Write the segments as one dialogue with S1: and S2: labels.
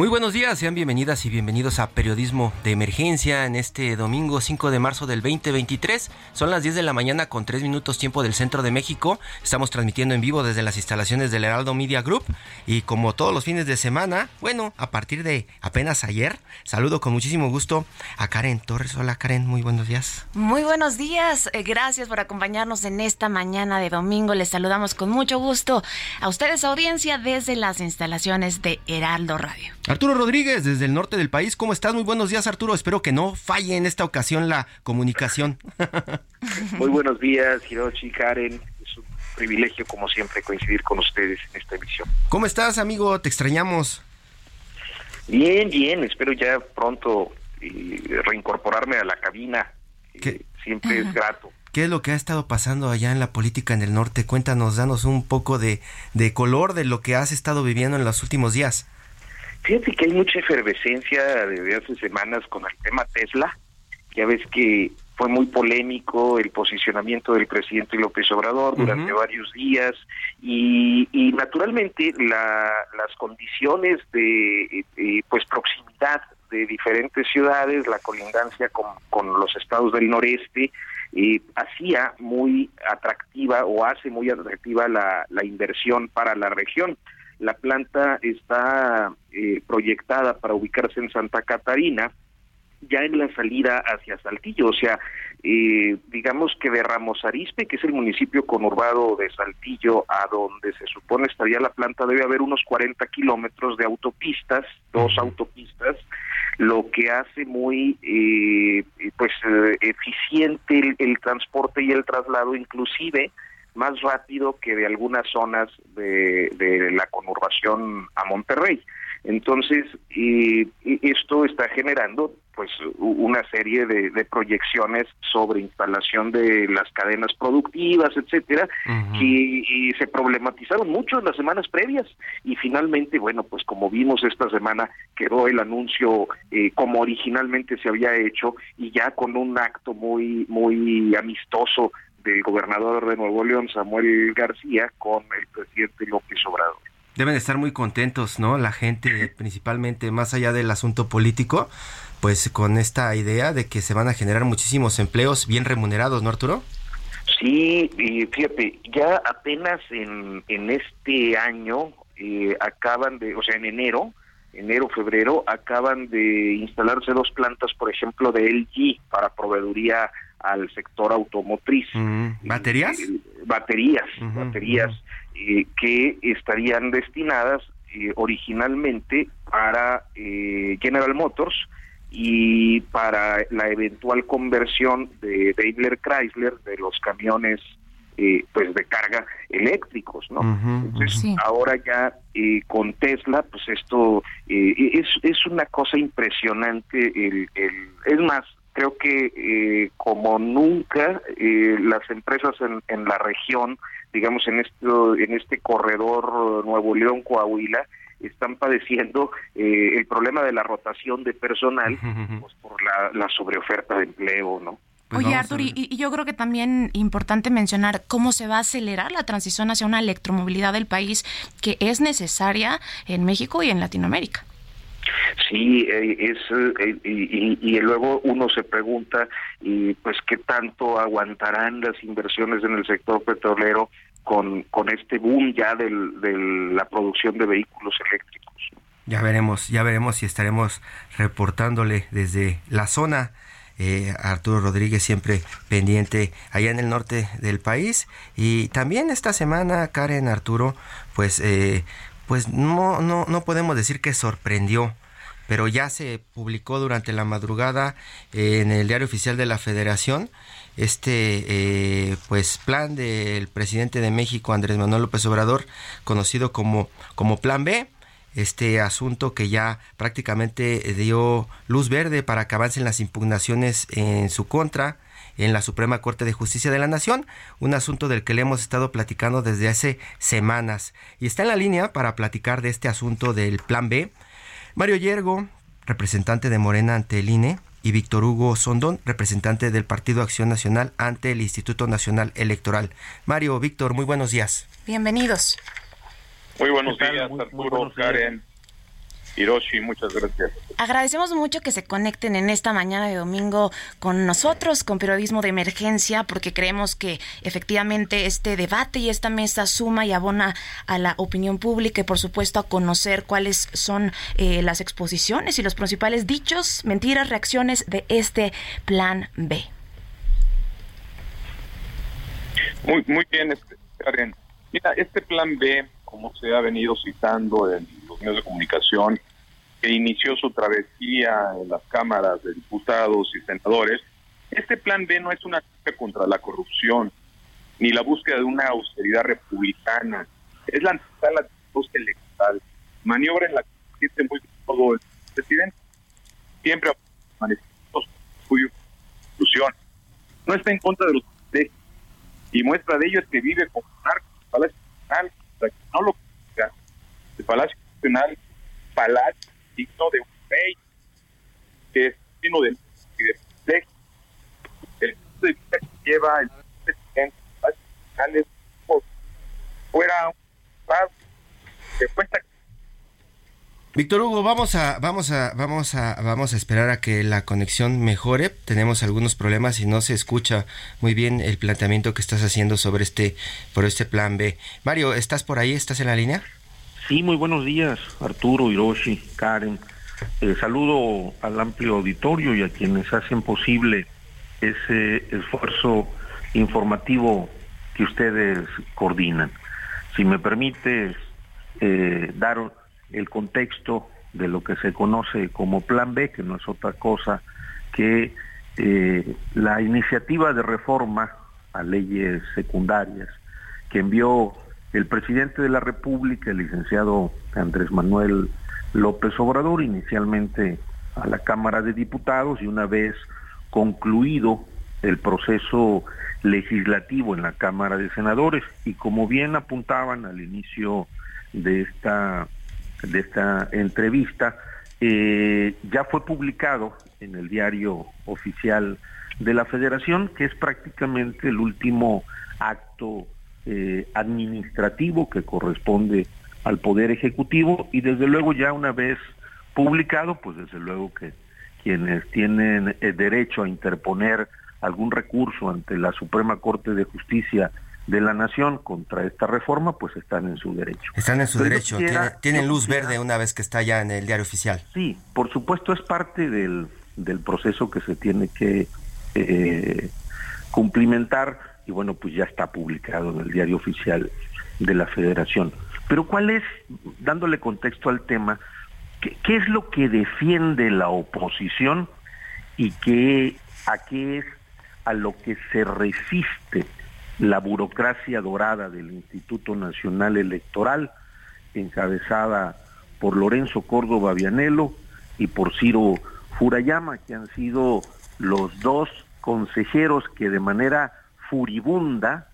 S1: Muy buenos días, sean bienvenidas y bienvenidos a Periodismo de Emergencia en este domingo 5 de marzo del 2023. Son las 10 de la mañana con 3 minutos tiempo del centro de México. Estamos transmitiendo en vivo desde las instalaciones del Heraldo Media Group y como todos los fines de semana, bueno, a partir de apenas ayer, saludo con muchísimo gusto a Karen Torres. Hola Karen, muy buenos días.
S2: Muy buenos días, eh, gracias por acompañarnos en esta mañana de domingo. Les saludamos con mucho gusto a ustedes audiencia desde las instalaciones de Heraldo Radio.
S1: Arturo Rodríguez, desde el norte del país, ¿cómo estás? Muy buenos días, Arturo. Espero que no falle en esta ocasión la comunicación.
S3: Muy buenos días, Hiroshi, Karen. Es un privilegio, como siempre, coincidir con ustedes en esta emisión.
S1: ¿Cómo estás, amigo? Te extrañamos.
S3: Bien, bien. Espero ya pronto eh, reincorporarme a la cabina.
S1: ¿Qué?
S3: siempre es grato.
S1: ¿Qué es lo que ha estado pasando allá en la política en el norte? Cuéntanos, danos un poco de, de color de lo que has estado viviendo en los últimos días.
S3: Fíjate que hay mucha efervescencia desde hace semanas con el tema Tesla. Ya ves que fue muy polémico el posicionamiento del presidente López Obrador durante varios días y, y naturalmente la, las condiciones de pues proximidad de diferentes ciudades, la colindancia con, con los estados del noreste, eh, hacía muy atractiva o hace muy atractiva la, la inversión para la región. La planta está eh, proyectada para ubicarse en Santa Catarina, ya en la salida hacia Saltillo, o sea, eh, digamos que de Ramos Arispe, que es el municipio conurbado de Saltillo, a donde se supone estaría la planta, debe haber unos 40 kilómetros de autopistas, dos autopistas, lo que hace muy eh, pues eficiente el, el transporte y el traslado, inclusive más rápido que de algunas zonas de, de la conurbación a Monterrey. Entonces, y, y esto está generando pues una serie de, de, proyecciones sobre instalación de las cadenas productivas, etcétera, uh -huh. y, y, se problematizaron mucho en las semanas previas y finalmente, bueno, pues como vimos esta semana quedó el anuncio eh, como originalmente se había hecho y ya con un acto muy muy amistoso del gobernador de Nuevo León, Samuel García, con el presidente López Obrador.
S1: Deben estar muy contentos, ¿no? La gente, principalmente más allá del asunto político, pues con esta idea de que se van a generar muchísimos empleos bien remunerados, ¿no, Arturo?
S3: Sí, y fíjate, ya apenas en, en este año eh, acaban de, o sea, en enero, enero, febrero, acaban de instalarse dos plantas, por ejemplo, de LG para proveeduría al sector automotriz.
S1: ¿Baterías?
S3: Eh, baterías, uh -huh, baterías uh -huh. eh, que estarían destinadas eh, originalmente para eh, General Motors y para la eventual conversión de Daimler Chrysler de los camiones eh, pues de carga eléctricos, ¿no? Uh -huh, Entonces sí. ahora ya eh, con Tesla, pues esto eh, es, es una cosa impresionante. El, el, es más, creo que eh, como nunca eh, las empresas en, en, la región, digamos en esto, en este corredor Nuevo León Coahuila, están padeciendo eh, el problema de la rotación de personal pues, por la, la sobreoferta de empleo, ¿no?
S2: Pues Oye, Artur, y, y, yo creo que también importante mencionar cómo se va a acelerar la transición hacia una electromovilidad del país que es necesaria en México y en Latinoamérica.
S3: Sí, eh, es eh, y, y, luego uno se pregunta y pues qué tanto aguantarán las inversiones en el sector petrolero con con este boom ya del, de la producción de vehículos eléctricos.
S1: Ya veremos, ya veremos si estaremos reportándole desde la zona eh, Arturo Rodríguez siempre pendiente allá en el norte del país. Y también esta semana, Karen Arturo, pues, eh, pues no, no, no podemos decir que sorprendió pero ya se publicó durante la madrugada en el diario oficial de la Federación este eh, pues plan del presidente de México Andrés Manuel López Obrador conocido como como Plan B este asunto que ya prácticamente dio luz verde para que avancen las impugnaciones en su contra en la Suprema Corte de Justicia de la Nación, un asunto del que le hemos estado platicando desde hace semanas. Y está en la línea para platicar de este asunto del Plan B. Mario Yergo, representante de Morena ante el INE, y Víctor Hugo Sondón, representante del Partido Acción Nacional ante el Instituto Nacional Electoral. Mario, Víctor, muy buenos días.
S2: Bienvenidos.
S4: Muy buenos días, Arturo, Karen. Hiroshi, muchas gracias.
S2: Agradecemos mucho que se conecten en esta mañana de domingo con nosotros, con Periodismo de Emergencia, porque creemos que efectivamente este debate y esta mesa suma y abona a la opinión pública y por supuesto a conocer cuáles son eh, las exposiciones y los principales dichos, mentiras, reacciones de este plan B.
S4: Muy, muy bien, este, Karen. Mira, este plan B, como se ha venido citando en los medios de comunicación, que inició su travesía en las cámaras de diputados y senadores, este plan B no es una lucha contra la corrupción, ni la búsqueda de una austeridad republicana, es la antesala de electoral, maniobra en la que siente muy todo el presidente, siempre manifestó su inclusión, no está en contra de los y muestra de ello es que vive con narco, Palacio Nacional, para que no lo el Palacio Nacional, Palacio digno de un rey, que es digno de, el que lleva el fuera
S1: Víctor Hugo, vamos a, vamos a, vamos a, vamos a esperar a que la conexión mejore. Tenemos algunos problemas y no se escucha muy bien el planteamiento que estás haciendo sobre este, por este plan B. Mario, ¿estás por ahí? ¿Estás en la línea?
S5: Sí, muy buenos días, Arturo, Hiroshi, Karen. Eh, saludo al amplio auditorio y a quienes hacen posible ese esfuerzo informativo que ustedes coordinan. Si me permite eh, dar el contexto de lo que se conoce como Plan B, que no es otra cosa que eh, la iniciativa de reforma a leyes secundarias que envió el presidente de la República, el licenciado Andrés Manuel López Obrador, inicialmente a la Cámara de Diputados y una vez concluido el proceso legislativo en la Cámara de Senadores. Y como bien apuntaban al inicio de esta de esta entrevista eh, ya fue publicado en el diario oficial de la Federación que es prácticamente el último acto eh, administrativo que corresponde al Poder Ejecutivo y desde luego ya una vez publicado, pues desde luego que quienes tienen el derecho a interponer algún recurso ante la Suprema Corte de Justicia de la Nación contra esta reforma, pues están en su derecho.
S1: Están en su derecho, tienen luz verde una vez que está ya en el diario oficial.
S5: Sí, por supuesto es parte del, del proceso que se tiene que eh, cumplimentar y bueno, pues ya está publicado en el diario oficial de la federación. Pero ¿cuál es, dándole contexto al tema, qué, es lo que defiende la oposición y qué, a qué es a lo que se resiste la burocracia dorada del Instituto Nacional Electoral, encabezada por Lorenzo Córdoba Vianelo y por Ciro Furayama, que han sido los dos consejeros que de manera furibunda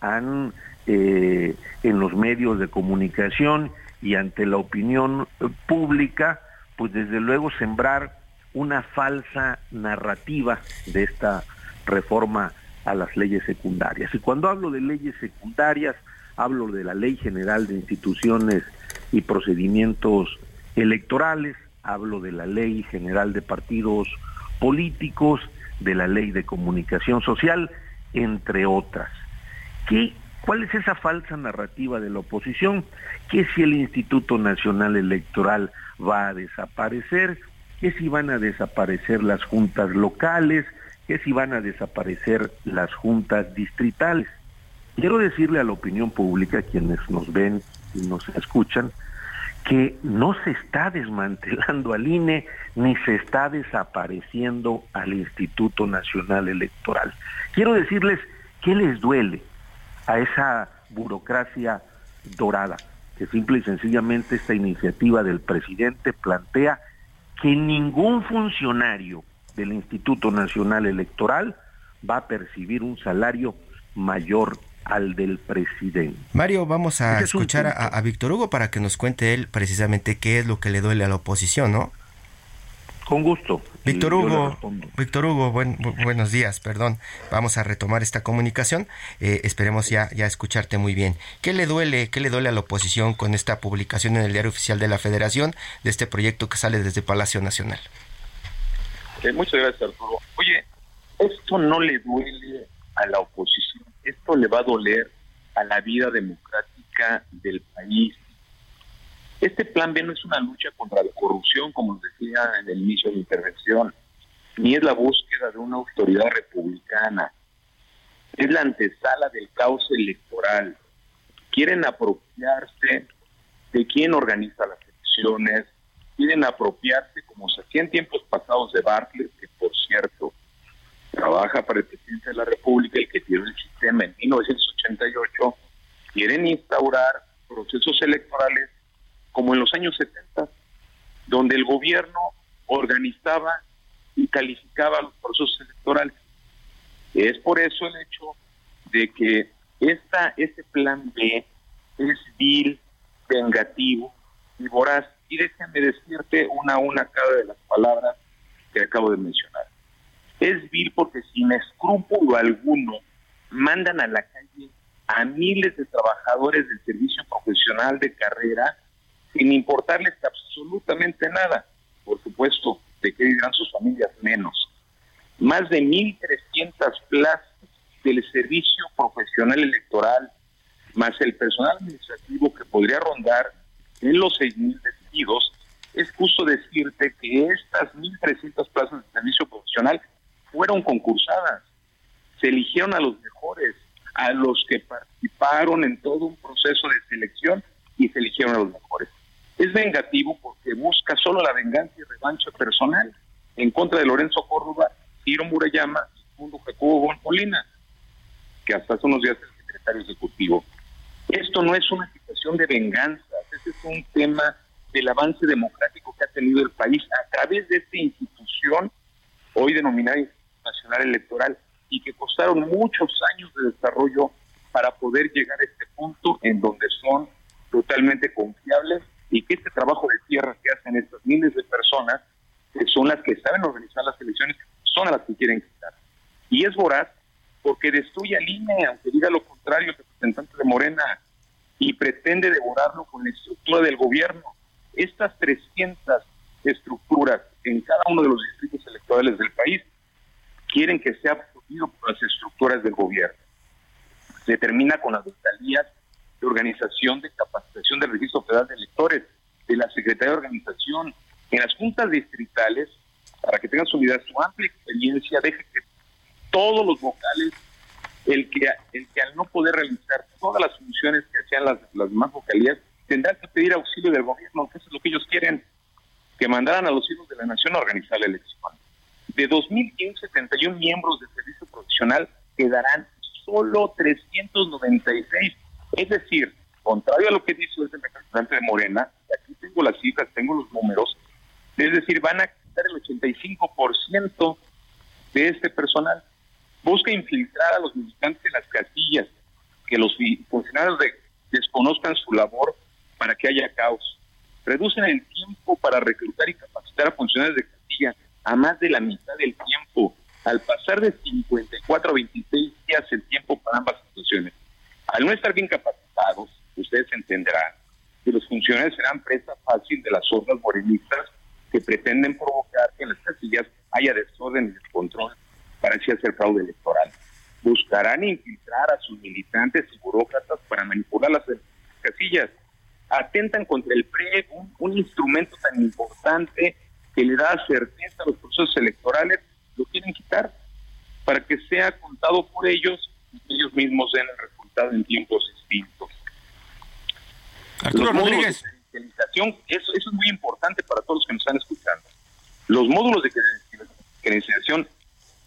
S5: han eh, en los medios de comunicación y ante la opinión pública, pues desde luego sembrar una falsa narrativa de esta reforma a las leyes secundarias. Y cuando hablo de leyes secundarias, hablo de la Ley General de Instituciones y Procedimientos Electorales, hablo de la Ley General de Partidos Políticos, de la Ley de Comunicación Social entre otras. ¿Qué, ¿Cuál es esa falsa narrativa de la oposición? Que si el Instituto Nacional Electoral va a desaparecer, que si van a desaparecer las juntas locales, que si van a desaparecer las juntas distritales. Quiero decirle a la opinión pública, quienes nos ven y nos escuchan, que no se está desmantelando al INE ni se está desapareciendo al Instituto Nacional Electoral. Quiero decirles qué les duele a esa burocracia dorada, que simple y sencillamente esta iniciativa del presidente plantea que ningún funcionario del Instituto Nacional Electoral va a percibir un salario mayor al del presidente.
S1: Mario, vamos a escuchar a, Víctor Hugo para que nos cuente él precisamente qué es lo que le duele a la oposición, ¿no?
S5: Con gusto.
S1: Víctor Hugo, Víctor Hugo, buenos días, perdón. Vamos a retomar esta comunicación. Eh, esperemos ya, ya escucharte muy bien. ¿Qué le duele, qué le duele a la oposición con esta publicación en el diario oficial de la Federación de este proyecto que sale desde Palacio Nacional?
S4: Eh, muchas gracias, Arturo. Oye, esto no le duele a la oposición esto le va a doler a la vida democrática del país. Este plan B no es una lucha contra la corrupción, como decía en el inicio de la intervención, ni es la búsqueda de una autoridad republicana. Es la antesala del caos electoral. Quieren apropiarse de quién organiza las elecciones, quieren apropiarse, como se hacía en tiempos pasados de Bartlett, que por cierto, trabaja para el presidente de la República, el que tiene el sistema en 1988, quieren instaurar procesos electorales como en los años 70, donde el gobierno organizaba y calificaba los procesos electorales. Es por eso el hecho de que esta, este plan B es vil, vengativo y voraz. Y déjame decirte una a una cada de las palabras que acabo de mencionar. Es vil porque sin escrúpulo alguno mandan a la calle a miles de trabajadores del servicio profesional de carrera sin importarles absolutamente nada. Por supuesto, de qué dirán sus familias menos. Más de 1.300 plazas del servicio profesional electoral, más el personal administrativo que podría rondar en los 6.000 despidos, es justo decirte que estas 1.300 plazas de servicio profesional fueron concursadas. Se eligieron a los mejores, a los que participaron en todo un proceso de selección y se eligieron a los mejores. Es vengativo porque busca solo la venganza y revancha personal en contra de Lorenzo Córdoba, Ciro Murayama y Mundo Jacobo Molina, que hasta hace unos días es el secretario ejecutivo. Esto no es una situación de venganza, este es un tema del avance democrático que ha tenido el país a través de esta institución, hoy denominada Nacional Electoral y que costaron muchos años de desarrollo para poder llegar a este punto en donde son totalmente confiables y que este trabajo de tierra que hacen estas miles de personas, que son las que saben organizar las elecciones, son a las que quieren quitar. Y es voraz porque destruye al INE, aunque diga lo contrario el representante de Morena, y pretende devorarlo con la estructura del gobierno. Estas 300 estructuras en cada uno de los distritos electorales del país quieren que sea absorbido por las estructuras del gobierno. Se termina con las vocalías de organización de capacitación del Registro Federal de Electores, de la Secretaría de Organización, en las juntas distritales, para que tengan su unidad, su amplia experiencia, deje que todos los vocales, el que, el que al no poder realizar todas las funciones que hacían las, las demás vocalías, tendrán que pedir auxilio del gobierno, que eso es lo que ellos quieren, que mandaran a los hijos de la nación a organizar la elección. De 2.571 miembros del servicio profesional quedarán solo 396. Es decir, contrario a lo que dice el representante de Morena, aquí tengo las cifras, tengo los números, es decir, van a quitar el 85% de este personal. Busca infiltrar a los militantes en las casillas, que los funcionarios desconozcan su labor para que haya caos. Reducen el tiempo para reclutar y capacitar a funcionarios de casilla a más de la mitad del tiempo, al pasar de 54 a 26 días el tiempo para ambas situaciones. Al no estar bien capacitados, ustedes entenderán que los funcionarios serán presa fácil de las hordas morenistas que pretenden provocar que en las casillas haya desorden y descontrol para así hacer fraude electoral. Buscarán infiltrar a sus militantes y burócratas para manipular las casillas. Atentan contra el PRE, un instrumento tan importante que le da certeza a los procesos electorales, lo quieren quitar para que sea contado por ellos y que ellos mismos den el resultado en tiempos distintos.
S1: Arturo Rodríguez.
S4: eso, eso es muy importante para todos los que nos están escuchando. Los módulos de credencialización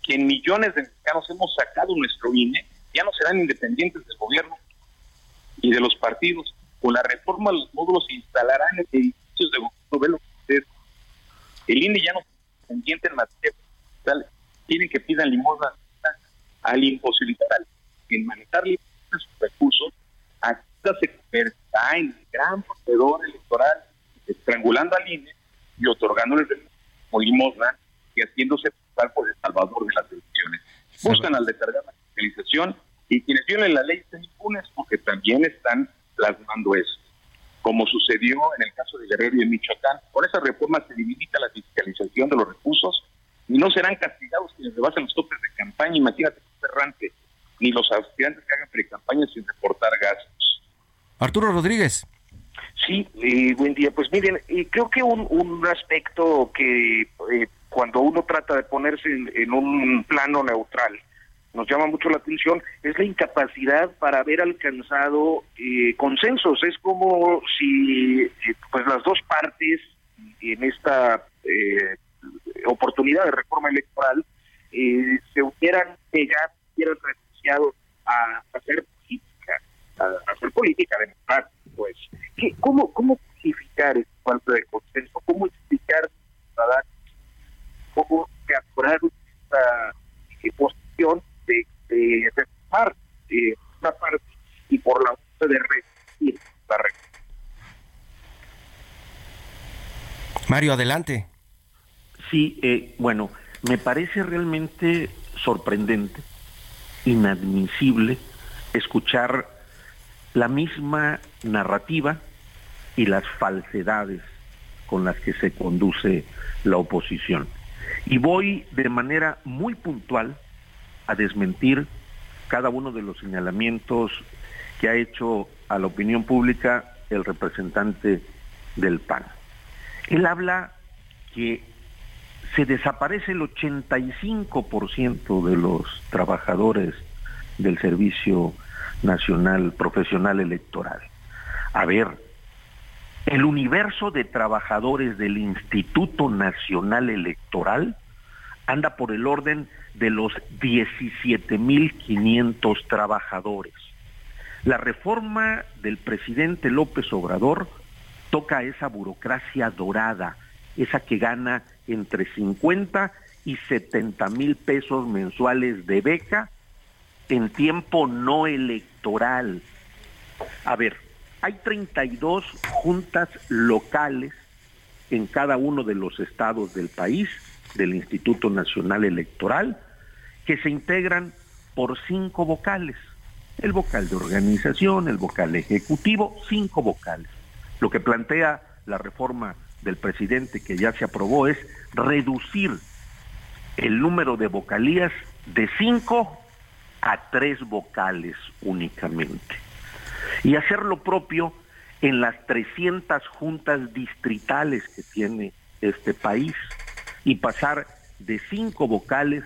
S4: que en millones de mexicanos hemos sacado nuestro INE ya no serán independientes del gobierno y de los partidos. Con la reforma los módulos se instalarán en edificios de gobierno. El INE ya no es independiente en materia fiscal. Tienen que pidan limosna al imposibilitar en manejar sus recursos, aquí se convertirá en gran proveedor electoral, estrangulando al INE y otorgándole como limosna y haciéndose pasar por el salvador de las elecciones. Buscan al descargar la fiscalización y quienes violen la ley están impunes porque también están plasmando eso. Como sucedió en el caso de Guerrero y de Michoacán, por esa reforma se limita la fiscalización de los recursos y no serán castigados quienes rebasen los topes de campaña. Imagínate, errante, ni los aspirantes que hagan pre-campaña sin reportar gastos.
S1: Arturo Rodríguez.
S3: Sí, eh, buen día. Pues miren, eh, creo que un, un aspecto que eh, cuando uno trata de ponerse en, un plano neutral, nos llama mucho la atención es la incapacidad para haber alcanzado consensos. Es como si pues las dos partes en esta oportunidad de reforma electoral se hubieran pegado, hubieran renunciado a hacer política, a hacer política democrática pues. ¿Cómo, ¿Cómo justificar esta falta de consenso? ¿Cómo explicar cómo capturar esta eh, posición reformar eh, una parte y por la otra de resistir la reforma?
S1: Mario, adelante.
S5: Sí, eh, bueno, me parece realmente sorprendente, inadmisible, escuchar la misma narrativa y las falsedades con las que se conduce la oposición. Y voy de manera muy puntual a desmentir cada uno de los señalamientos que ha hecho a la opinión pública el representante del PAN. Él habla que se desaparece el 85% de los trabajadores del servicio nacional profesional electoral. A ver, el universo de trabajadores del Instituto Nacional Electoral anda por el orden de los 17.500 trabajadores. La reforma del presidente López Obrador toca esa burocracia dorada, esa que gana entre 50 y 70 mil pesos mensuales de beca en tiempo no electoral. A ver, hay 32 juntas locales en cada uno de los estados del país, del Instituto Nacional Electoral, que se integran por cinco vocales. El vocal de organización, el vocal ejecutivo, cinco vocales. Lo que plantea la reforma del presidente que ya se aprobó es reducir el número de vocalías de cinco a tres vocales únicamente. Y hacer lo propio en las 300 juntas distritales que tiene este país y pasar de cinco vocales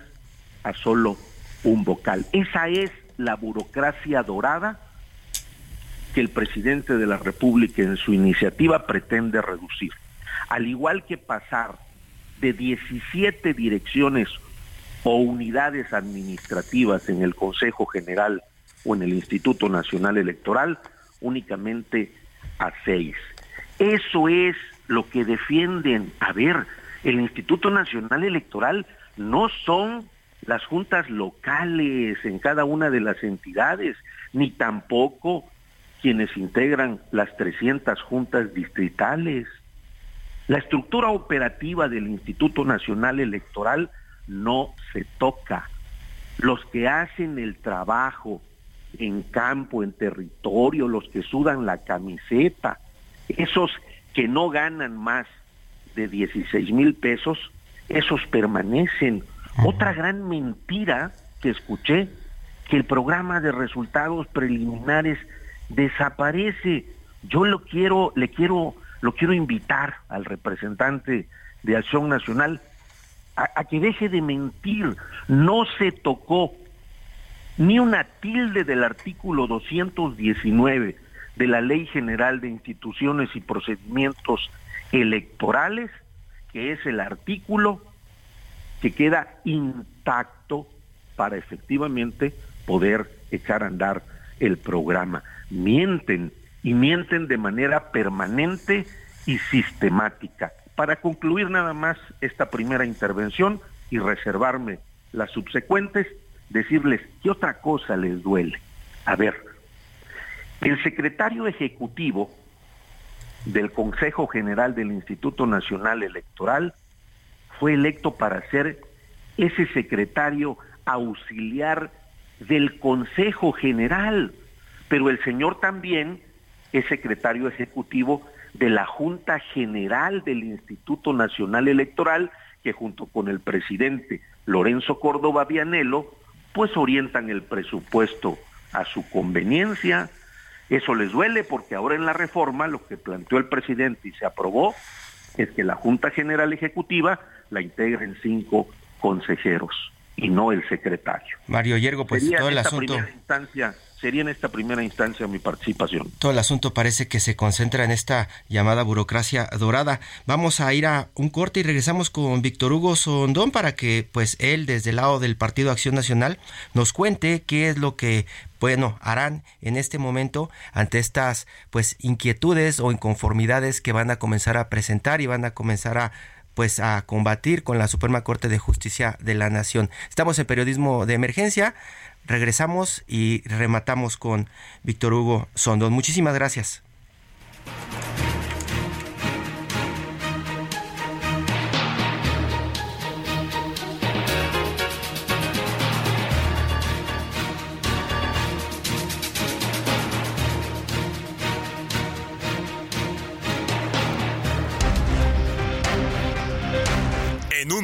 S5: a solo un vocal. Esa es la burocracia dorada que el presidente de la República en su iniciativa pretende reducir. Al igual que pasar de 17 direcciones o unidades administrativas en el Consejo General o en el Instituto Nacional Electoral únicamente a seis. Eso es lo que defienden. A ver, el Instituto Nacional Electoral no son las juntas locales en cada una de las entidades, ni tampoco quienes integran las 300 juntas distritales. La estructura operativa del Instituto Nacional Electoral no se toca. Los que hacen el trabajo en campo, en territorio, los que sudan la camiseta, esos que no ganan más de 16 mil pesos, esos permanecen. Otra gran mentira que escuché, que el programa de resultados preliminares desaparece. Yo lo quiero, le quiero, lo quiero invitar al representante de Acción Nacional a, que deje de mentir. No se tocó ni una tilde del artículo 219 de la Ley General de Instituciones y Procedimientos Electorales, que es el artículo que queda intacto para efectivamente poder echar a andar el programa. Mienten y mienten de manera permanente y sistemática. Para concluir nada más esta primera intervención y reservarme las subsecuentes, decirles qué otra cosa les duele. A ver, el secretario ejecutivo del Consejo General del Instituto Nacional Electoral fue electo para ser ese secretario auxiliar del Consejo General, pero el señor también es secretario ejecutivo de la Junta General del Instituto Nacional Electoral, que junto con el presidente Lorenzo Córdoba Vianelo, pues orientan el presupuesto a su conveniencia. Eso les duele porque ahora en la reforma lo que planteó el presidente y se aprobó es que la Junta General Ejecutiva la integren cinco consejeros y no el secretario.
S1: Mario Yergo, pues todo el asunto.
S5: Instancia, sería en esta primera instancia mi participación.
S1: Todo el asunto parece que se concentra en esta llamada burocracia dorada. Vamos a ir a un corte y regresamos con Víctor Hugo Sondón para que pues él desde el lado del Partido Acción Nacional nos cuente qué es lo que bueno, harán en este momento ante estas pues inquietudes o inconformidades que van a comenzar a presentar y van a comenzar a pues a combatir con la Suprema Corte de Justicia de la Nación. Estamos en periodismo de emergencia, regresamos y rematamos con Víctor Hugo Sondón. Muchísimas gracias.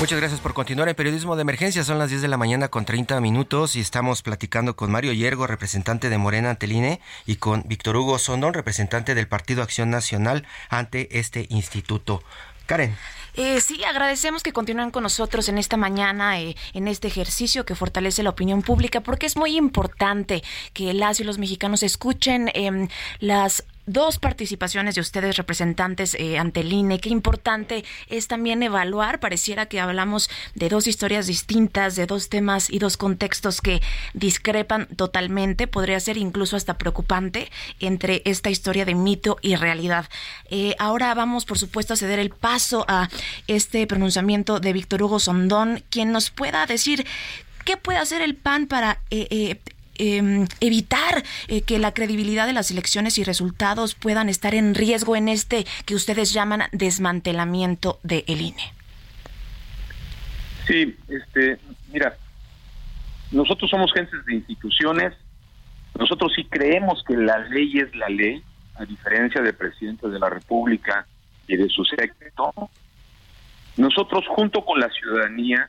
S1: Muchas gracias por continuar en Periodismo de Emergencia. Son las 10 de la mañana con 30 minutos y estamos platicando con Mario Yergo, representante de Morena Anteline, y con Víctor Hugo Sondón, representante del Partido Acción Nacional ante este instituto. Karen.
S2: Eh, sí, agradecemos que continúen con nosotros en esta mañana, eh, en este ejercicio que fortalece la opinión pública, porque es muy importante que las y los mexicanos escuchen eh, las dos participaciones de ustedes representantes eh, ante el INE. Qué importante es también evaluar. Pareciera que hablamos de dos historias distintas, de dos temas y dos contextos que discrepan totalmente. Podría ser incluso hasta preocupante entre esta historia de mito y realidad. Eh, ahora vamos, por supuesto, a ceder el paso a este pronunciamiento de Víctor Hugo Sondón, quien nos pueda decir qué puede hacer el PAN para eh, Em, evitar eh, que la credibilidad de las elecciones y resultados puedan estar en riesgo en este que ustedes llaman desmantelamiento del el INE?
S4: Sí, este, mira, nosotros somos gentes de instituciones, nosotros sí creemos que la ley es la ley, a diferencia del presidente de la República y de su secreto. Nosotros junto con la ciudadanía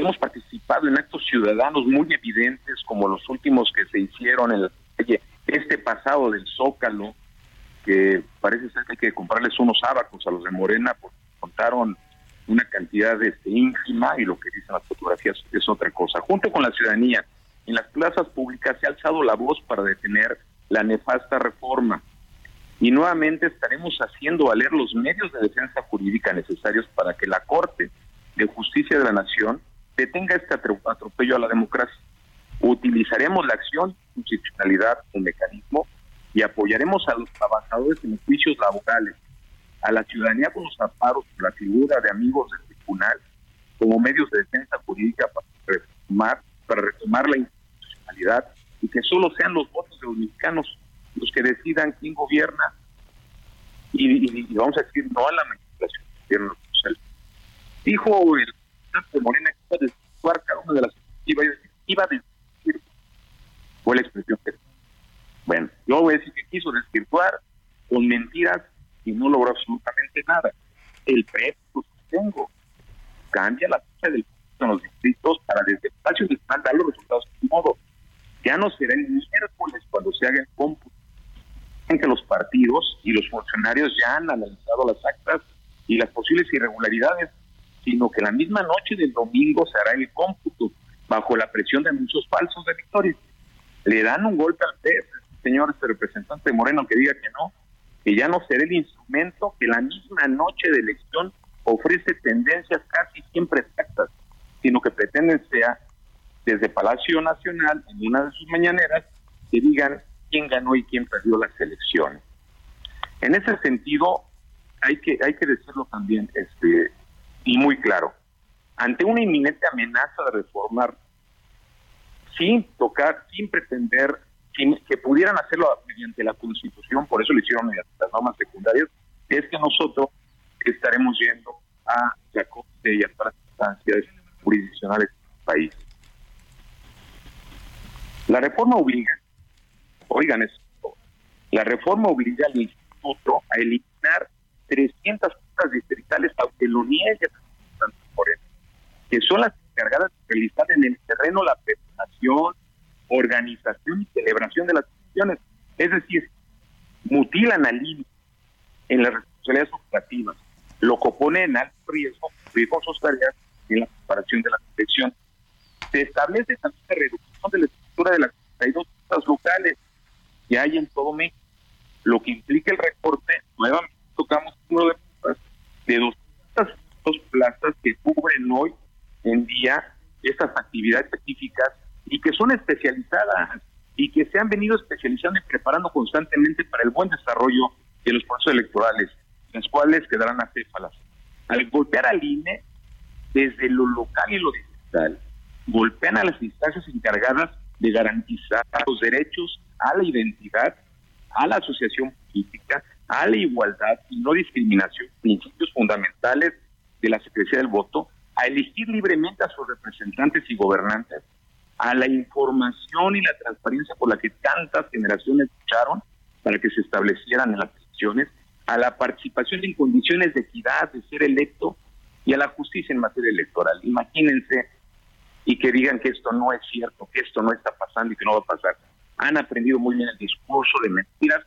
S4: Hemos participado en actos ciudadanos muy evidentes como los últimos que se hicieron en la calle, este pasado del Zócalo, que parece ser que hay que comprarles unos ábacos a los de Morena porque contaron una cantidad este, ínfima y lo que dicen las fotografías es otra cosa. Junto con la ciudadanía, en las plazas públicas se ha alzado la voz para detener la nefasta reforma y nuevamente estaremos haciendo valer los medios de defensa jurídica necesarios para que la Corte de Justicia de la Nación detenga este atropello a la democracia. Utilizaremos la acción constitucionalidad como mecanismo y apoyaremos a los trabajadores en juicios laborales, a la ciudadanía con los amparos la figura de amigos del tribunal como medios de defensa jurídica para retomar, para retomar la institucionalidad y que solo sean los votos de los mexicanos los que decidan quién gobierna y, vamos a decir no a la manipulación del gobierno Dijo el presidente Morena que iba a desvirtuar cada una de las iba, iba a desvirtuar fue la expresión que bueno, yo voy a decir que quiso desvirtuar con mentiras y no logró absolutamente nada. El PREP, pues tengo, cambia la fecha del en los distritos para desde espacios de dar los resultados de modo. Ya no será el miércoles cuando se haga el cómputo en que los partidos y los funcionarios ya han analizado las actas y las posibles irregularidades, sino que la misma noche del domingo se hará el cómputo bajo la presión de anuncios falsos de victoria. Le dan un golpe al PES, señor este representante Moreno, que diga que no, que ya no será el instrumento que la misma noche de elección ofrece tendencias casi siempre exactas, sino que pretenden sea desde Palacio Nacional, en una de sus mañaneras, que digan quién ganó y quién perdió las elecciones. En ese sentido, hay que, hay que decirlo también este, y muy claro, ante una inminente amenaza de reformar, sin tocar, sin pretender que pudieran hacerlo mediante la Constitución, por eso lo hicieron las normas secundarias, es que nosotros estaremos yendo a la Corte y a otras instancias jurisdiccionales del país. La reforma obliga Oigan esto, la reforma obliga al instituto a eliminar 300 juntas distritales, aunque lo niegue que son las encargadas de realizar en el terreno la preparación, organización y celebración de las elecciones. Es decir, mutilan al INE en las responsabilidades operativas, lo que pone en alto riesgo, riesgo sus tareas en la preparación de la elección. Se establece también la reducción de la estructura de las 32 juntas locales que hay en todo México, lo que implica el recorte, nuevamente tocamos uno de de 200 plazas que cubren hoy en día estas actividades específicas y que son especializadas y que se han venido especializando y preparando constantemente para el buen desarrollo de los procesos electorales, las cuales quedarán acéfalas. Al golpear al INE, desde lo local y lo digital, golpean a las instancias encargadas de garantizar los derechos a la identidad, a la asociación política, a la igualdad y no discriminación, principios fundamentales de la Secretaría del Voto, a elegir libremente a sus representantes y gobernantes, a la información y la transparencia por la que tantas generaciones lucharon para que se establecieran en las elecciones, a la participación en condiciones de equidad, de ser electo, y a la justicia en materia electoral. Imagínense y que digan que esto no es cierto, que esto no está pasando y que no va a pasar. Han aprendido muy bien el discurso de mentiras.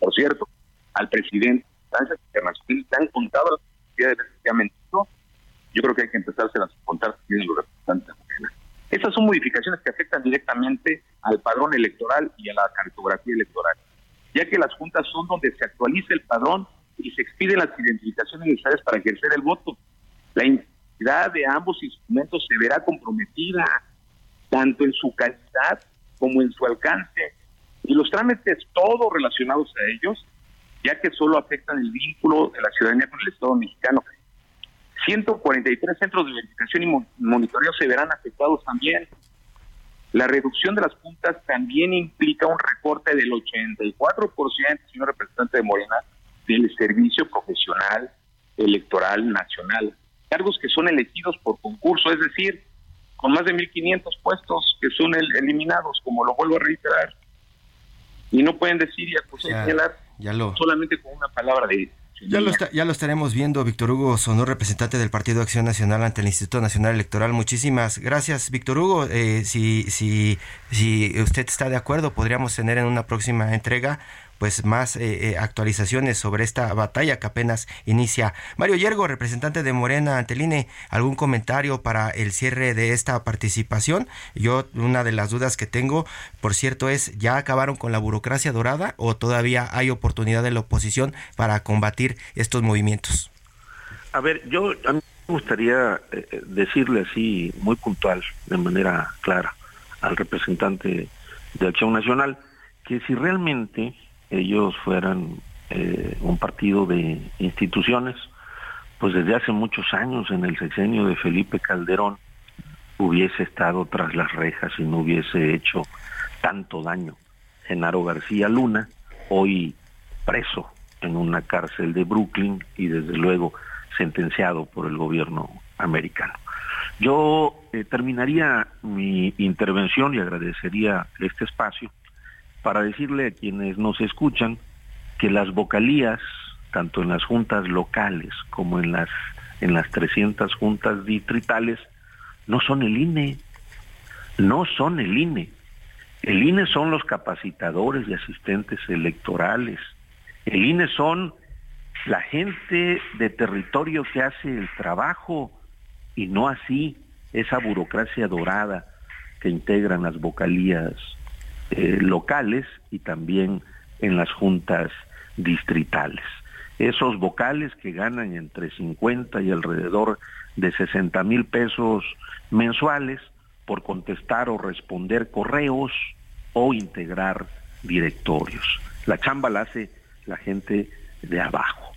S4: Por cierto, al presidente de internacionales le han contado las cantidades que ha mentido. Yo creo que hay que empezarse a contar también los representantes. Esas son modificaciones que afectan directamente al padrón electoral y a la cartografía electoral, ya que las juntas son donde se actualiza el padrón y se expiden las identificaciones necesarias para ejercer el voto. La de ambos instrumentos se verá comprometida, tanto en su calidad como en su alcance. Y los trámites todos relacionados a ellos, ya que solo afectan el vínculo de la ciudadanía con el Estado mexicano. 143 centros de verificación y monitoreo se verán afectados también. La reducción de las juntas también implica un recorte del 84%, señor representante de Morena, del servicio profesional electoral nacional cargos que son elegidos por concurso, es decir, con más de 1.500 puestos que son eliminados, como lo vuelvo a reiterar. Y no pueden decir y acusar
S1: ya lo,
S4: solamente con una palabra de...
S1: Ya lo, ya lo estaremos viendo, Víctor Hugo Sonó, representante del Partido Acción Nacional ante el Instituto Nacional Electoral. Muchísimas gracias, Víctor Hugo. Eh, si, si, si usted está de acuerdo, podríamos tener en una próxima entrega pues más eh, eh, actualizaciones sobre esta batalla que apenas inicia. Mario Yergo, representante de Morena Anteline, ¿algún comentario para el cierre de esta participación? Yo, una de las dudas que tengo, por cierto, es, ¿ya acabaron con la burocracia dorada o todavía hay oportunidad de la oposición para combatir estos movimientos?
S5: A ver, yo a mí me gustaría eh, decirle así muy puntual, de manera clara, al representante de Acción Nacional, que si realmente ellos fueran eh, un partido de instituciones, pues desde hace muchos años, en el sexenio de Felipe Calderón, hubiese estado tras las rejas y no hubiese hecho tanto daño. Genaro García Luna, hoy preso en una cárcel de Brooklyn y desde luego sentenciado por el gobierno americano. Yo eh, terminaría mi intervención y agradecería este espacio para decirle a quienes nos escuchan que las vocalías, tanto en las juntas locales como en las en las 300 juntas distritales, no son el INE, no son el INE. El INE son los capacitadores y asistentes electorales. El INE son la gente de territorio que hace el trabajo y no así esa burocracia dorada que integran las vocalías eh, locales y también en las juntas distritales. Esos vocales que ganan entre 50 y alrededor de 60 mil pesos mensuales por contestar o responder correos o integrar directorios. La chamba la hace la gente de abajo.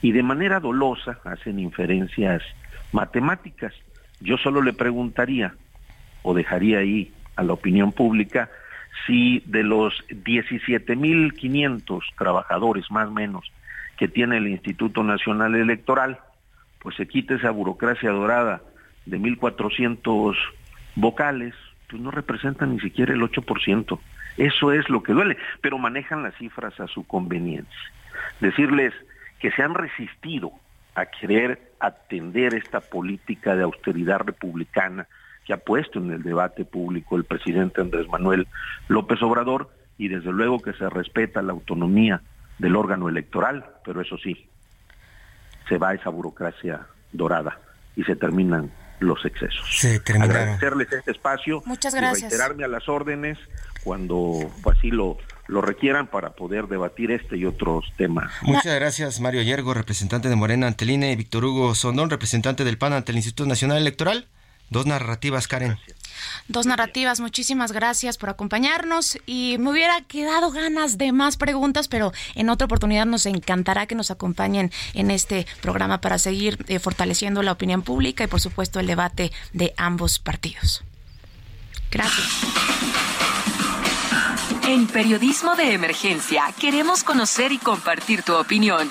S5: Y de manera dolosa hacen inferencias matemáticas. Yo solo le preguntaría, o dejaría ahí a la opinión pública, si de los 17.500 trabajadores más o menos que tiene el Instituto Nacional Electoral, pues se quita esa burocracia dorada de 1.400 vocales, pues no representan ni siquiera el 8%. Eso es lo que duele, pero manejan las cifras a su conveniencia. Decirles que se han resistido a querer atender esta política de austeridad republicana que ha puesto en el debate público el presidente Andrés Manuel López Obrador y desde luego que se respeta la autonomía del órgano electoral, pero eso sí, se va esa burocracia dorada y se terminan los excesos.
S1: Se terminaron.
S5: Agradecerles este espacio
S2: Muchas
S5: y
S2: gracias.
S5: reiterarme a las órdenes cuando así lo, lo requieran para poder debatir este y otros temas.
S1: Muchas gracias, Mario Yergo, representante de Morena ante el INE, y Víctor Hugo Sondón, representante del PAN ante el Instituto Nacional Electoral. Dos narrativas, Karen.
S2: Dos narrativas, muchísimas gracias por acompañarnos y me hubiera quedado ganas de más preguntas, pero en otra oportunidad nos encantará que nos acompañen en este programa para seguir eh, fortaleciendo la opinión pública y por supuesto el debate de ambos partidos. Gracias.
S6: En Periodismo de Emergencia queremos conocer y compartir tu opinión.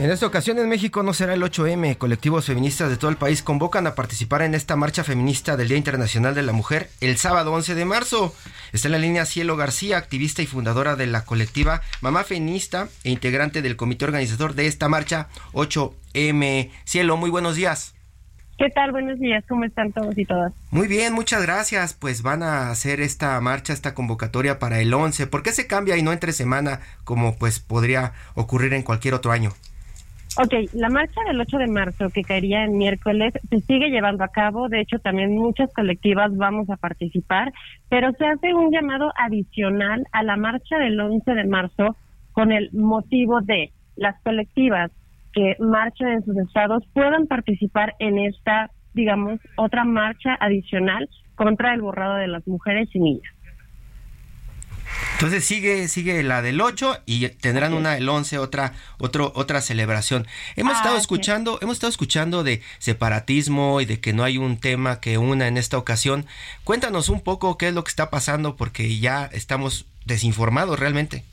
S1: En esta ocasión en México no será el 8M. Colectivos feministas de todo el país convocan a participar en esta marcha feminista del Día Internacional de la Mujer el sábado 11 de marzo. Está en la línea Cielo García, activista y fundadora de la colectiva Mamá Feminista e integrante del comité organizador de esta marcha 8M. Cielo, muy buenos días.
S7: ¿Qué tal? Buenos días, ¿cómo están todos y todas?
S1: Muy bien, muchas gracias. Pues van a hacer esta marcha, esta convocatoria para el 11. ¿Por qué se cambia y no entre semana como pues podría ocurrir en cualquier otro año?
S7: Ok, la marcha del 8 de marzo, que caería en miércoles, se sigue llevando a cabo. De hecho, también muchas colectivas vamos a participar, pero se hace un llamado adicional a la marcha del 11 de marzo con el motivo de las colectivas que marchan en sus estados puedan participar en esta, digamos, otra marcha adicional contra el borrado de las mujeres y niñas.
S1: Entonces sigue sigue la del 8 y tendrán una del 11, otra otro otra celebración. Hemos
S7: Ah,
S1: estado
S7: sí.
S1: escuchando, hemos estado escuchando de separatismo y de que no hay un tema que una en esta ocasión. Cuéntanos un poco qué es lo que está pasando porque ya estamos desinformados realmente.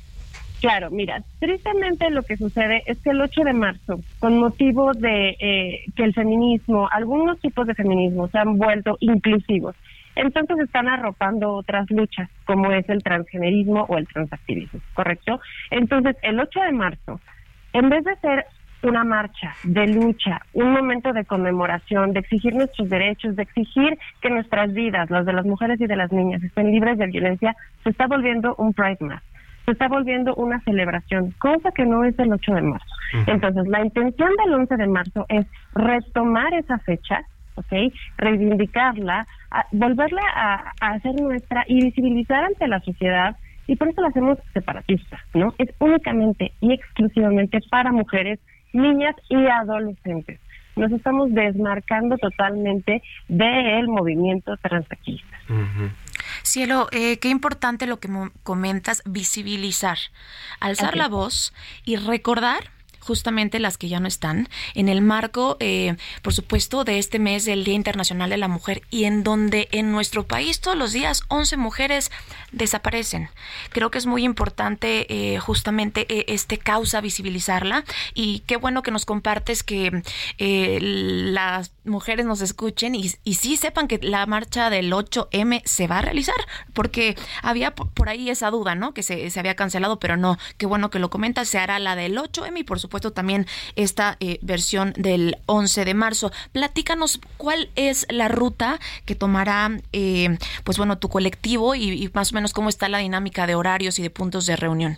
S7: Claro, mira, tristemente lo que sucede es que el 8 de marzo, con motivo de eh, que el feminismo, algunos tipos de feminismo se han vuelto inclusivos entonces están arropando otras luchas, como es el transgenerismo o el transactivismo, ¿correcto? Entonces, el 8 de marzo, en vez de ser una marcha de lucha, un momento de conmemoración, de exigir nuestros derechos, de exigir que nuestras vidas, las de las mujeres y de las niñas, estén libres de violencia, se está volviendo un Pride Mass, se está volviendo una celebración, cosa que no es el 8 de marzo. Entonces, la intención del 11 de marzo es retomar esa fecha, ¿ok? Reivindicarla, volverla a, a hacer nuestra y visibilizar ante la sociedad y por eso la hacemos separatista, ¿no? Es únicamente y exclusivamente para mujeres niñas y adolescentes. Nos estamos desmarcando totalmente del movimiento transactivista.
S2: Cielo, eh, qué importante lo que comentas, visibilizar, alzar la voz y recordar justamente las que ya no están, en el marco, eh, por supuesto, de este mes del Día Internacional de la Mujer y en donde en nuestro país todos los días 11 mujeres desaparecen. Creo que es muy importante eh, justamente eh, este causa visibilizarla y qué bueno que nos compartes que las mujeres nos escuchen y, y sí sepan que la marcha del 8M se va a realizar, porque había por ahí esa duda, ¿no? Que se, se había cancelado, pero no, qué bueno que lo comentas, se hará la del 8M y por supuesto también esta eh, versión del 11 de marzo. Platícanos cuál es la ruta que tomará, eh, pues bueno, tu colectivo y, más o menos cómo está la dinámica de horarios y de puntos de reunión.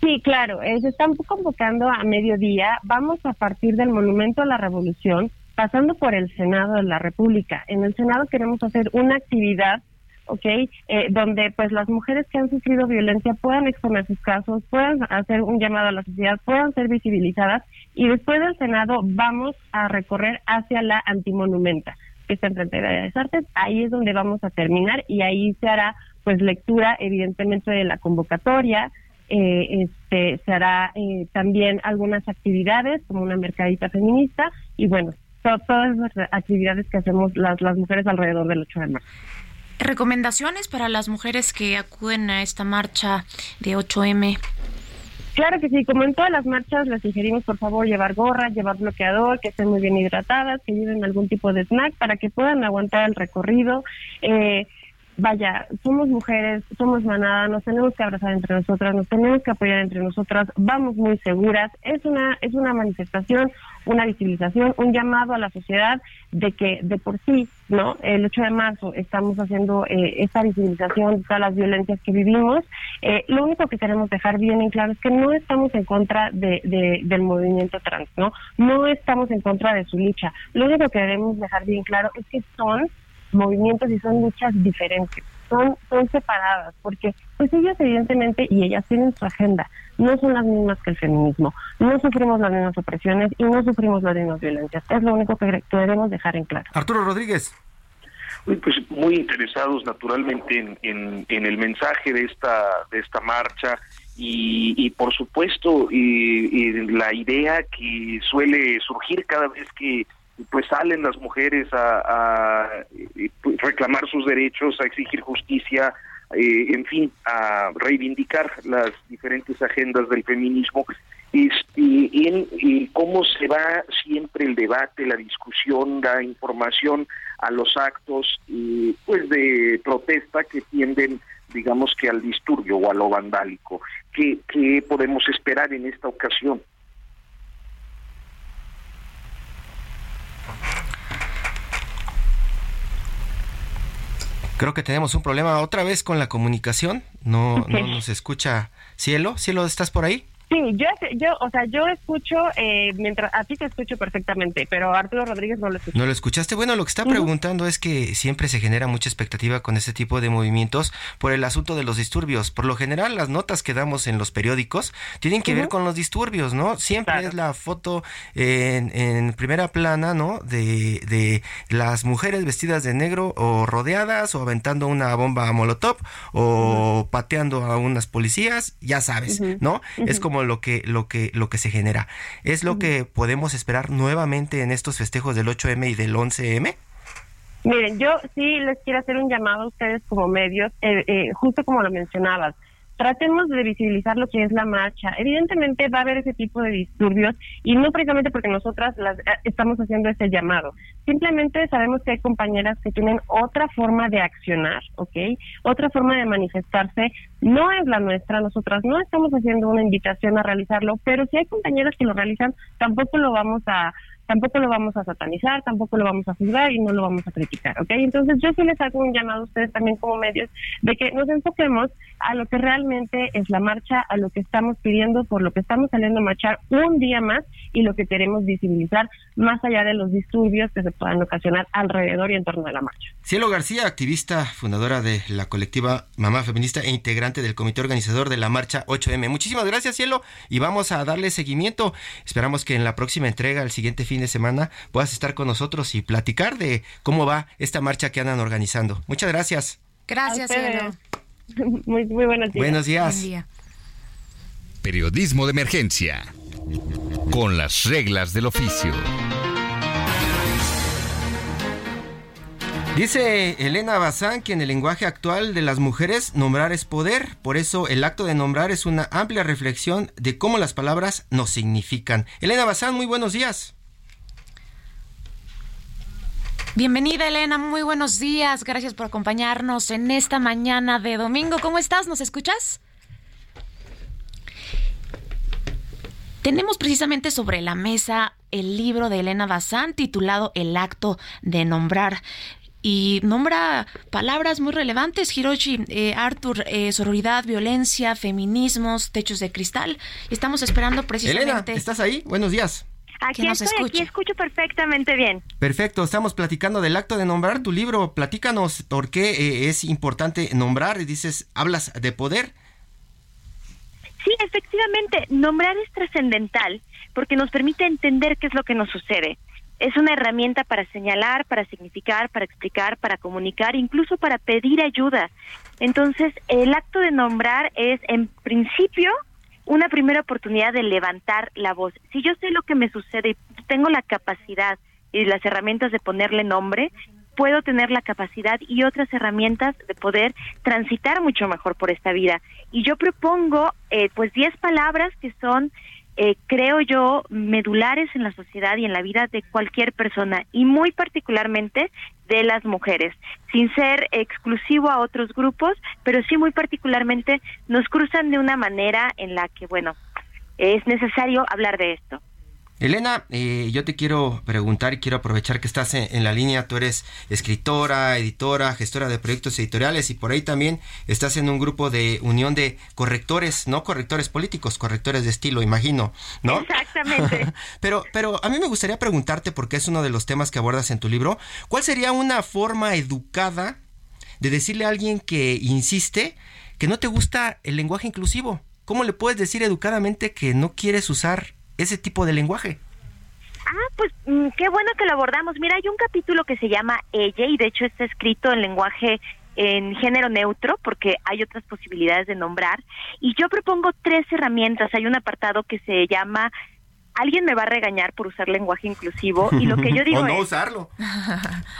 S7: Sí, claro, eh, se están convocando a mediodía. Vamos a partir del Monumento a la Revolución, pasando por el Senado de la República. En el Senado queremos hacer una actividad ¿ok? Eh, donde pues las mujeres que han sufrido violencia puedan exponer sus casos, puedan hacer un llamado a la sociedad, puedan ser visibilizadas y después del Senado vamos a recorrer hacia la antimonumenta que está enfrente de las artes, ahí es donde vamos a terminar y ahí se hará pues lectura evidentemente de la convocatoria, eh, este, se hará eh, también algunas actividades como una mercadita feminista y bueno, todas las actividades que hacemos las, las mujeres alrededor del 8 de marzo.
S2: ¿Recomendaciones para las mujeres que acuden a esta marcha de 8M?
S7: Claro que sí, como en todas las marchas, les sugerimos por favor llevar gorra, llevar bloqueador, que estén muy bien hidratadas, que lleven algún tipo de snack para que puedan aguantar el recorrido. Eh, vaya, somos mujeres, somos manada, nos tenemos que abrazar entre nosotras, nos tenemos que apoyar entre nosotras, vamos muy seguras. Es una es una manifestación, una visibilización, un llamado a la sociedad de que de por sí, ¿no? El 8 de marzo estamos haciendo eh, esta visibilización de todas las violencias que vivimos. Eh, lo único que queremos dejar bien en claro es que no estamos en contra de, de, del movimiento trans, ¿no? No estamos en contra de su lucha. Lo único que queremos dejar bien claro es que son movimientos y son luchas diferentes, son, son separadas, porque pues ellas evidentemente y ellas tienen su agenda, no son las mismas que el feminismo, no sufrimos las mismas opresiones y no sufrimos las mismas violencias, es lo único que debemos dejar en claro.
S1: Arturo Rodríguez.
S3: Pues muy interesados naturalmente en, en, el mensaje de esta de esta marcha y, y por supuesto y la idea que suele surgir cada vez que pues salen las mujeres a, pues, reclamar sus derechos, a exigir justicia, eh, en fin, a reivindicar las diferentes agendas del feminismo y, y, cómo se va siempre el debate, la discusión, la información a los actos pues de protesta que tienden digamos que al disturbio o a lo vandálico. ¿Qué, qué podemos esperar en esta ocasión?
S1: Creo que tenemos un problema otra vez con la comunicación. No, no nos escucha Cielo. Cielo, ¿estás por ahí?
S7: Sí, yo, yo, o sea, yo escucho, eh, mientras a ti te escucho perfectamente, pero a Arturo Rodríguez no lo escucho.
S1: ¿No lo escuchaste? Bueno, lo que está preguntando es que siempre se genera mucha expectativa con este tipo de movimientos por el asunto de los disturbios. Por lo general, las notas que damos en los periódicos tienen que ver con los disturbios, ¿no? Siempre es la foto en, primera plana, ¿no? De, de las mujeres vestidas de negro o rodeadas o aventando una bomba a molotov o pateando a unas policías, ya sabes, ¿no? Es como lo que, lo que, lo que se genera. ¿Es lo que podemos esperar nuevamente en estos festejos del 8M y del 11M?
S7: Miren, yo sí les quiero hacer un llamado a ustedes como medios, eh, eh, justo como lo mencionabas. Tratemos de visibilizar lo que es la marcha. Evidentemente va a haber ese tipo de disturbios y no precisamente porque nosotras las, eh, estamos haciendo ese llamado. Simplemente sabemos que hay compañeras que tienen otra forma de accionar, ¿ok? Otra forma de manifestarse. No es la nuestra, nosotras no estamos haciendo una invitación a realizarlo, pero si hay compañeras que lo realizan, tampoco lo vamos a tampoco lo vamos a satanizar, tampoco lo vamos a juzgar y no lo vamos a criticar, ¿ok? Entonces yo sí les hago un llamado a ustedes también como medios de que nos enfoquemos a lo que realmente es la marcha, a lo que estamos pidiendo, por lo que estamos saliendo a marchar un día más y lo que queremos visibilizar más allá de los disturbios que se puedan ocasionar alrededor y en torno de la marcha.
S1: Cielo García, activista, fundadora de la colectiva Mamá Feminista e integrante del comité organizador de la marcha 8M. Muchísimas gracias, Cielo, y vamos a darle seguimiento. Esperamos que en la próxima entrega, el siguiente de semana puedas estar con nosotros y platicar de cómo va esta marcha que andan organizando. Muchas gracias.
S2: Gracias.
S7: Muy, muy buenos días.
S1: Buenos días.
S2: Buen día.
S8: Periodismo de emergencia. Con las reglas del oficio.
S1: Dice Elena Bazán que en el lenguaje actual de las mujeres nombrar es poder, por eso el acto de nombrar es una amplia reflexión de cómo las palabras nos significan. Elena Bazán, muy buenos días.
S2: Bienvenida Elena, muy buenos días. Gracias por acompañarnos en esta mañana de domingo. ¿Cómo estás? ¿Nos escuchas? Tenemos precisamente sobre la mesa el libro de Elena Bazán titulado El acto de nombrar. Y nombra palabras muy relevantes, Hiroshi, eh, Arthur, eh, sororidad, violencia, feminismos, techos de cristal. Estamos esperando precisamente...
S1: Elena, ¿estás ahí? Buenos días.
S9: Aquí
S2: nos
S9: estoy,
S2: escuche.
S9: aquí escucho perfectamente bien.
S1: Perfecto, estamos platicando del acto de nombrar tu libro. Platícanos por qué eh, es importante nombrar. Y dices, hablas de poder.
S9: Sí, efectivamente, nombrar es trascendental porque nos permite entender qué es lo que nos sucede. Es una herramienta para señalar, para significar, para explicar, para comunicar, incluso para pedir ayuda. Entonces, el acto de nombrar es, en principio, una primera oportunidad de levantar la voz. Si yo sé lo que me sucede y tengo la capacidad y las herramientas de ponerle nombre, puedo tener la capacidad y otras herramientas de poder transitar mucho mejor por esta vida. Y yo propongo, eh, pues, 10 palabras que son, eh, creo yo, medulares en la sociedad y en la vida de cualquier persona, y muy particularmente de las mujeres, sin ser exclusivo a otros grupos, pero sí muy particularmente nos cruzan de una manera en la que, bueno, es necesario hablar de esto.
S1: Elena, eh, yo te quiero preguntar y quiero aprovechar que estás en, en, la línea. Tú eres escritora, editora, gestora de proyectos editoriales y por ahí también estás en un grupo de unión de correctores, no correctores políticos, correctores de estilo, imagino, ¿no?
S9: Exactamente.
S1: pero, pero a mí me gustaría preguntarte, porque es uno de los temas que abordas en tu libro, ¿cuál sería una forma educada de decirle a alguien que insiste que no te gusta el lenguaje inclusivo? ¿Cómo le puedes decir educadamente que no quieres usar ese tipo de lenguaje?
S9: Ah, pues mmm, qué bueno que lo abordamos. Mira, hay un capítulo que se llama Ella y de hecho está escrito en lenguaje en género neutro porque hay otras posibilidades de nombrar y yo propongo tres herramientas. Hay un apartado que se llama alguien me va a regañar por usar lenguaje inclusivo y lo que yo digo
S1: o no
S9: es,
S1: usarlo.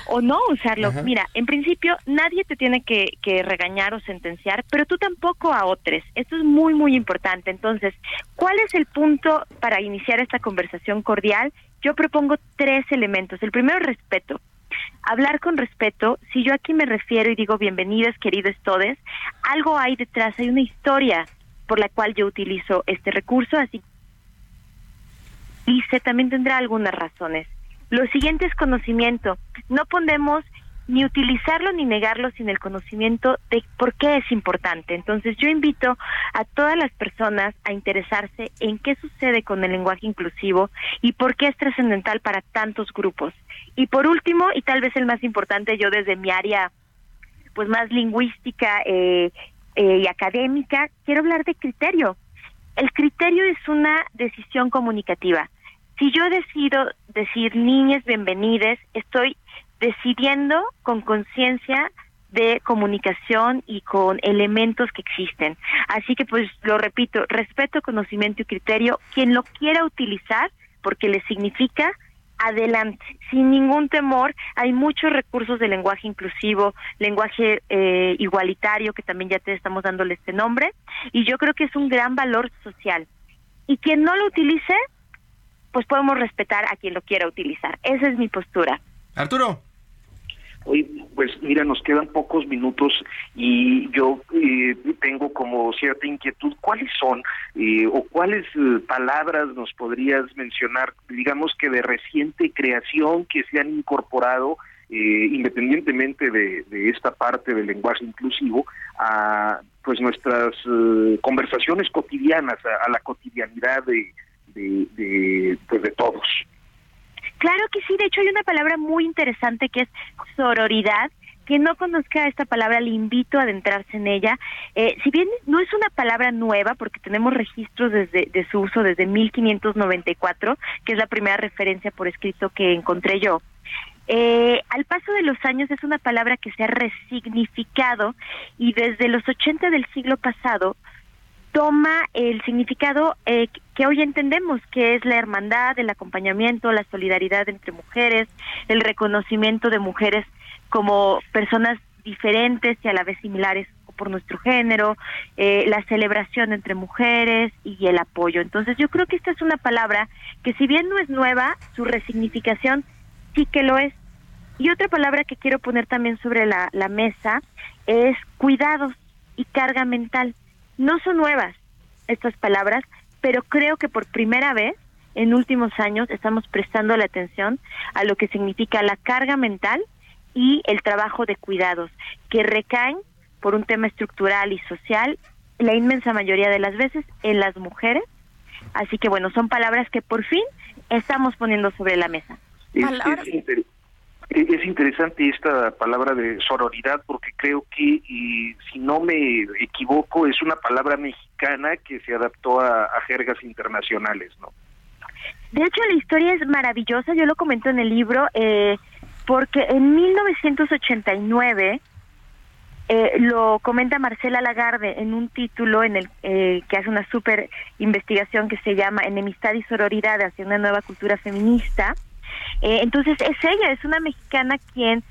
S9: O no usarlo. Ajá. mira en principio nadie te tiene que, que, regañar o sentenciar pero tú tampoco a otros. Esto es muy muy importante. Entonces cuál es el punto para iniciar esta conversación cordial yo propongo tres elementos. El primero respeto. Hablar con respeto, si yo aquí me refiero y digo bienvenidos, queridos todes, algo hay detrás, hay una historia por la cual yo utilizo este recurso, así dice también tendrá algunas razones. Lo siguiente es conocimiento. No podemos ni utilizarlo ni negarlo sin el conocimiento de por qué es importante. Entonces yo invito a todas las personas a interesarse en qué sucede con el lenguaje inclusivo y por qué es trascendental para tantos grupos. Y por último, y tal vez el más importante, yo desde mi área pues más lingüística eh, eh, y académica, quiero hablar de criterio. El criterio es una decisión comunicativa. Si yo decido decir niñas bienvenidas, estoy decidiendo con conciencia de comunicación y con elementos que existen. Así que pues lo repito, respeto, conocimiento y criterio, quien lo quiera utilizar porque le significa adelante, sin ningún temor. Hay muchos recursos de lenguaje inclusivo, lenguaje eh, igualitario, que también ya te estamos dándole este nombre, y yo creo que es un gran valor social. Y quien no lo utilice, pues podemos respetar a quien lo quiera utilizar. Esa es mi postura.
S1: Arturo.
S3: Hoy, pues mira, nos quedan pocos minutos y yo eh, tengo como cierta inquietud. ¿Cuáles son eh, o cuáles eh, palabras nos podrías mencionar, digamos que de reciente creación que se han incorporado independientemente de, esta parte del lenguaje inclusivo, a pues nuestras conversaciones cotidianas, a, la cotidianidad de, pues, de todos.
S9: Claro que sí, de hecho hay una palabra muy interesante que es sororidad. Quien no conozca esta palabra le invito a adentrarse en ella. Eh, si bien no es una palabra nueva, porque tenemos registros desde, de su uso desde 1594, que es la primera referencia por escrito que encontré yo, eh, al paso de los años es una palabra que se ha resignificado y desde los 80 del siglo pasado toma el significado eh, que hoy entendemos, que es la hermandad, el acompañamiento, la solidaridad entre mujeres, el reconocimiento de mujeres como personas diferentes y a la vez similares por nuestro género, eh, la celebración entre mujeres y el apoyo. Entonces yo creo que esta es una palabra que si bien no es nueva, su resignificación sí que lo es. Y otra palabra que quiero poner también sobre la, la mesa es cuidados y carga mental. No son nuevas estas palabras, pero creo que por primera vez en últimos años estamos prestando la atención a lo que significa la carga mental y el trabajo de cuidados, que recaen por un tema estructural y social la inmensa mayoría de las veces en las mujeres. Así que bueno, son palabras que por fin estamos poniendo sobre la mesa.
S3: Es interesante esta palabra de sororidad porque creo que, si no me equivoco, es una palabra mexicana que se adaptó a, jergas internacionales, ¿no?
S9: De hecho, la historia es maravillosa, yo lo comento en el libro, eh, porque en 1989 eh, lo comenta Marcela Lagarde en un título en el eh, que hace una súper investigación que se llama Enemistad y Sororidad hacia una nueva cultura feminista eh, entonces es ella, es una mexicana quien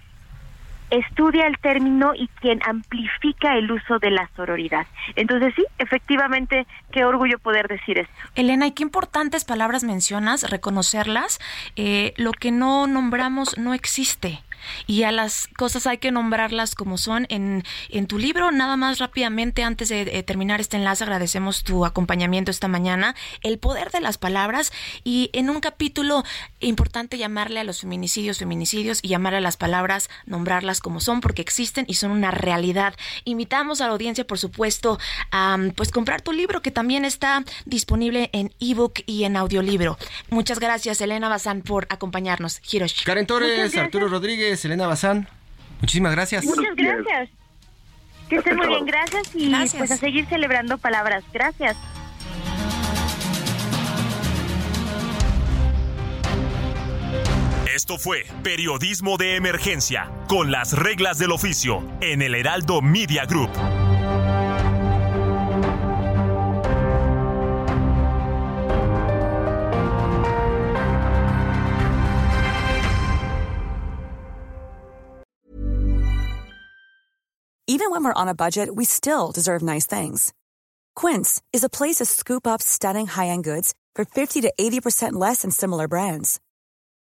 S9: estudia el término y quien amplifica el uso de la sororidad. Entonces sí, efectivamente, qué orgullo poder decir esto.
S2: Elena, y qué importantes palabras mencionas, reconocerlas. Eh, lo que no nombramos no existe y a las cosas hay que nombrarlas como son. En, en tu libro, nada más rápidamente, antes de, terminar este enlace, agradecemos tu acompañamiento esta mañana, el poder de las palabras y en un capítulo importante llamarle a los feminicidios feminicidios y llamar a las palabras, nombrarlas como son porque existen y son una realidad. Invitamos a la audiencia, por supuesto, a pues comprar tu libro que también está disponible en ebook y en audiolibro. Muchas gracias, Elena Bazán, por acompañarnos. Hiroshi.
S1: Karen Torres, Arturo Rodríguez. Selena Bazán. Muchísimas gracias.
S9: Muchas gracias. Que estén muy bien, gracias y pues a seguir celebrando palabras. Gracias.
S10: Esto fue Periodismo de Emergencia, con las reglas del oficio, en el Heraldo Media Group.
S11: Even when we're on a budget, we still deserve nice things. Quince is a place to scoop up stunning high-end goods for 50 to 80% less than similar brands.